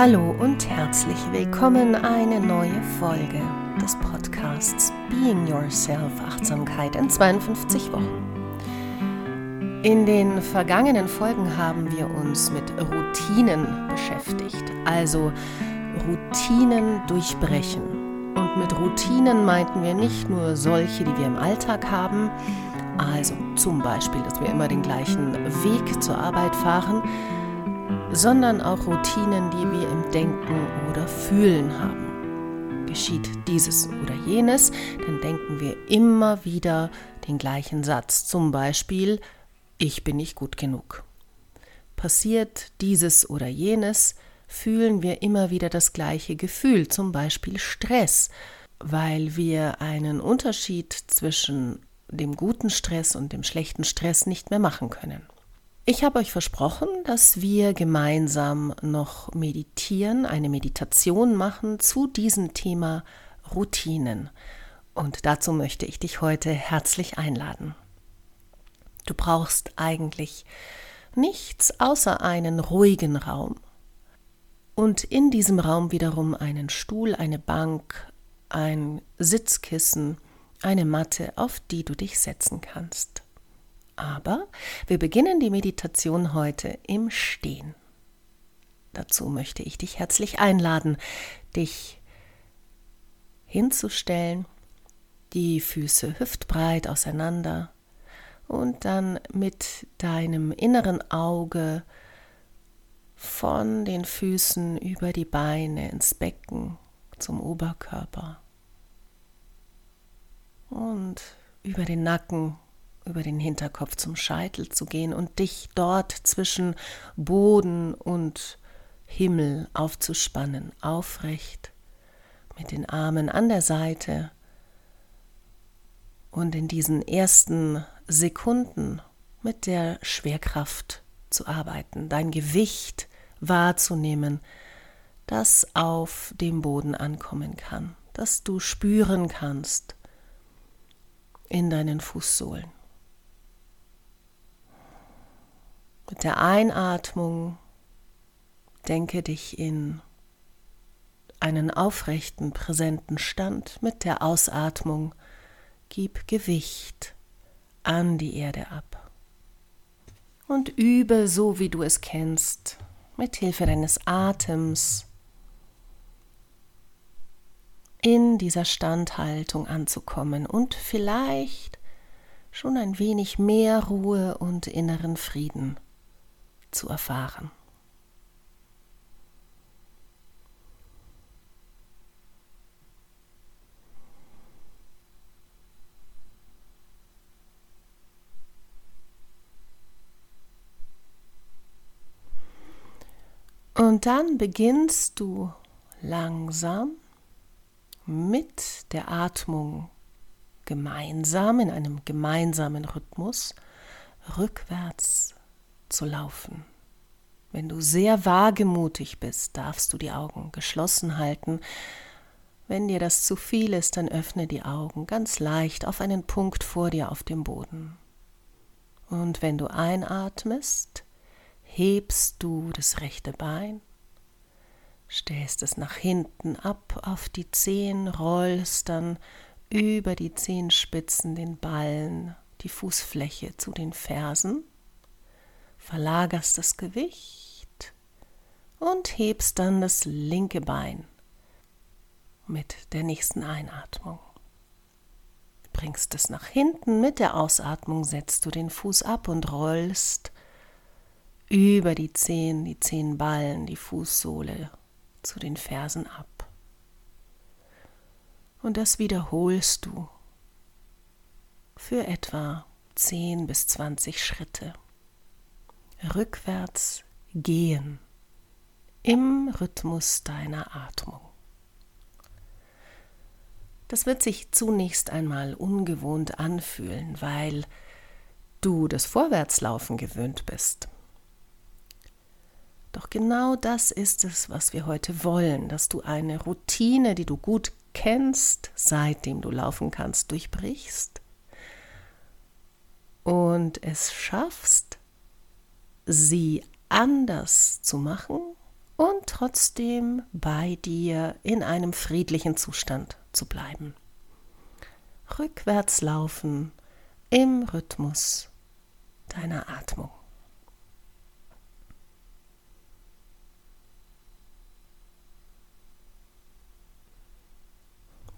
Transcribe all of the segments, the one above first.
Hallo und herzlich willkommen eine neue Folge des Podcasts Being Yourself Achtsamkeit in 52 Wochen. In den vergangenen Folgen haben wir uns mit Routinen beschäftigt, also Routinen durchbrechen. Und mit Routinen meinten wir nicht nur solche, die wir im Alltag haben, also zum Beispiel, dass wir immer den gleichen Weg zur Arbeit fahren, sondern auch Routinen, die wir im Denken oder Fühlen haben. Geschieht dieses oder jenes, dann denken wir immer wieder den gleichen Satz, zum Beispiel, ich bin nicht gut genug. Passiert dieses oder jenes, fühlen wir immer wieder das gleiche Gefühl, zum Beispiel Stress, weil wir einen Unterschied zwischen dem guten Stress und dem schlechten Stress nicht mehr machen können. Ich habe euch versprochen, dass wir gemeinsam noch meditieren, eine Meditation machen zu diesem Thema Routinen. Und dazu möchte ich dich heute herzlich einladen. Du brauchst eigentlich nichts außer einen ruhigen Raum. Und in diesem Raum wiederum einen Stuhl, eine Bank, ein Sitzkissen, eine Matte, auf die du dich setzen kannst. Aber wir beginnen die Meditation heute im Stehen. Dazu möchte ich dich herzlich einladen, dich hinzustellen, die Füße hüftbreit auseinander und dann mit deinem inneren Auge von den Füßen über die Beine ins Becken zum Oberkörper und über den Nacken über den Hinterkopf zum Scheitel zu gehen und dich dort zwischen Boden und Himmel aufzuspannen, aufrecht, mit den Armen an der Seite und in diesen ersten Sekunden mit der Schwerkraft zu arbeiten, dein Gewicht wahrzunehmen, das auf dem Boden ankommen kann, das du spüren kannst in deinen Fußsohlen. Mit der Einatmung denke dich in einen aufrechten, präsenten Stand. Mit der Ausatmung gib Gewicht an die Erde ab. Und übe so, wie du es kennst, mit Hilfe deines Atems in dieser Standhaltung anzukommen und vielleicht schon ein wenig mehr Ruhe und inneren Frieden zu erfahren. Und dann beginnst du langsam mit der Atmung gemeinsam in einem gemeinsamen Rhythmus rückwärts zu laufen. Wenn du sehr wagemutig bist, darfst du die Augen geschlossen halten. Wenn dir das zu viel ist, dann öffne die Augen ganz leicht auf einen Punkt vor dir auf dem Boden. Und wenn du einatmest, hebst du das rechte Bein, stellst es nach hinten ab auf die Zehen, rollst dann über die Zehenspitzen den Ballen, die Fußfläche zu den Fersen verlagerst das Gewicht und hebst dann das linke Bein mit der nächsten Einatmung. Bringst es nach hinten, mit der Ausatmung setzt du den Fuß ab und rollst über die Zehen, die Zehenballen, die Fußsohle zu den Fersen ab. Und das wiederholst du für etwa 10 bis 20 Schritte rückwärts gehen im Rhythmus deiner Atmung. Das wird sich zunächst einmal ungewohnt anfühlen, weil du das Vorwärtslaufen gewöhnt bist. Doch genau das ist es, was wir heute wollen, dass du eine Routine, die du gut kennst, seitdem du laufen kannst, durchbrichst und es schaffst, sie anders zu machen und trotzdem bei dir in einem friedlichen Zustand zu bleiben. Rückwärts laufen im Rhythmus deiner Atmung.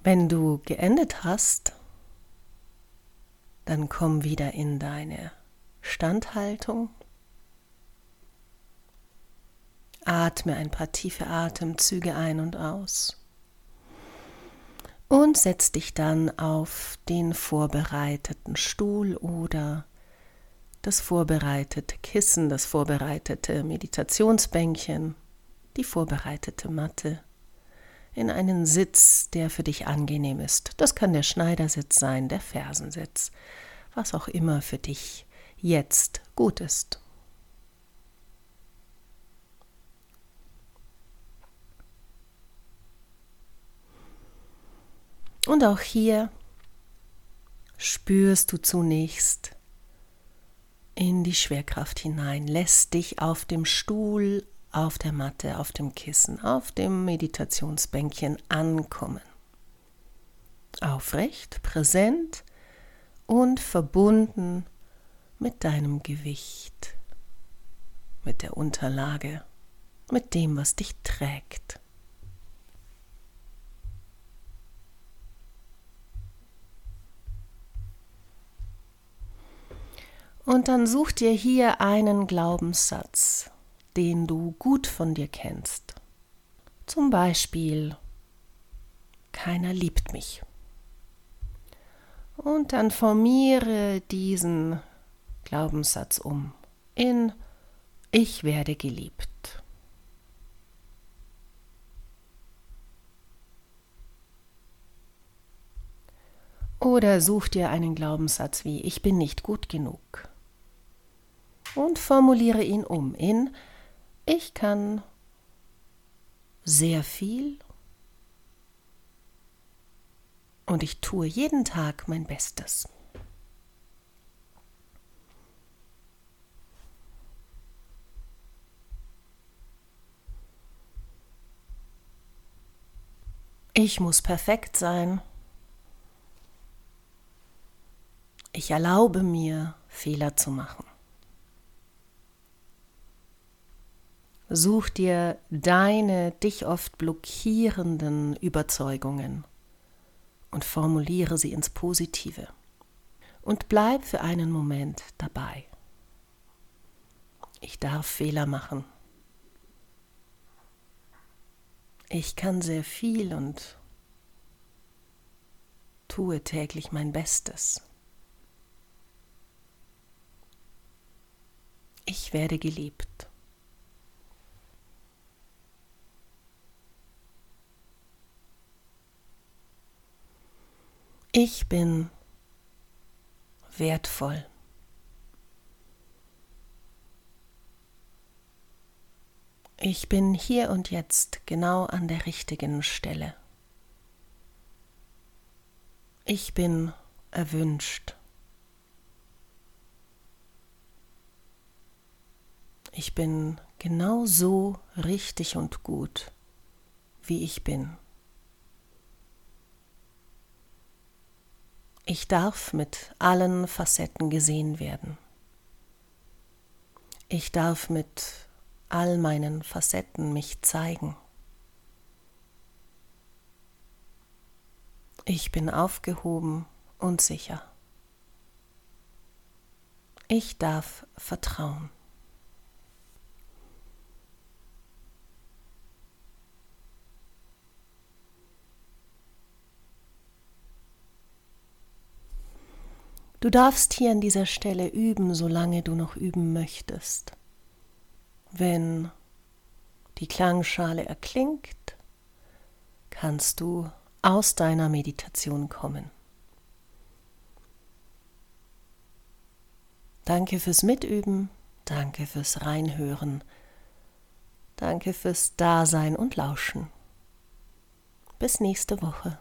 Wenn du geendet hast, dann komm wieder in deine Standhaltung. Atme ein paar tiefe Atemzüge ein und aus. Und setz dich dann auf den vorbereiteten Stuhl oder das vorbereitete Kissen, das vorbereitete Meditationsbänkchen, die vorbereitete Matte in einen Sitz, der für dich angenehm ist. Das kann der Schneidersitz sein, der Fersensitz, was auch immer für dich jetzt gut ist. Und auch hier spürst du zunächst in die Schwerkraft hinein, lässt dich auf dem Stuhl auf der Matte, auf dem Kissen, auf dem Meditationsbänkchen ankommen. Aufrecht, präsent und verbunden mit deinem Gewicht, mit der Unterlage, mit dem, was dich trägt. Und dann such dir hier einen Glaubenssatz, den du gut von dir kennst. Zum Beispiel, keiner liebt mich. Und dann formiere diesen Glaubenssatz um in Ich werde geliebt. Oder such dir einen Glaubenssatz wie Ich bin nicht gut genug und formuliere ihn um in ich kann sehr viel und ich tue jeden Tag mein Bestes. Ich muss perfekt sein. Ich erlaube mir, Fehler zu machen. Such dir deine dich oft blockierenden Überzeugungen und formuliere sie ins Positive. Und bleib für einen Moment dabei. Ich darf Fehler machen. Ich kann sehr viel und tue täglich mein Bestes. Ich werde geliebt. Ich bin wertvoll. Ich bin hier und jetzt genau an der richtigen Stelle. Ich bin erwünscht. Ich bin genau so richtig und gut, wie ich bin. Ich darf mit allen Facetten gesehen werden. Ich darf mit all meinen Facetten mich zeigen. Ich bin aufgehoben und sicher. Ich darf vertrauen. Du darfst hier an dieser Stelle üben, solange du noch üben möchtest. Wenn die Klangschale erklingt, kannst du aus deiner Meditation kommen. Danke fürs Mitüben, danke fürs Reinhören, danke fürs Dasein und Lauschen. Bis nächste Woche.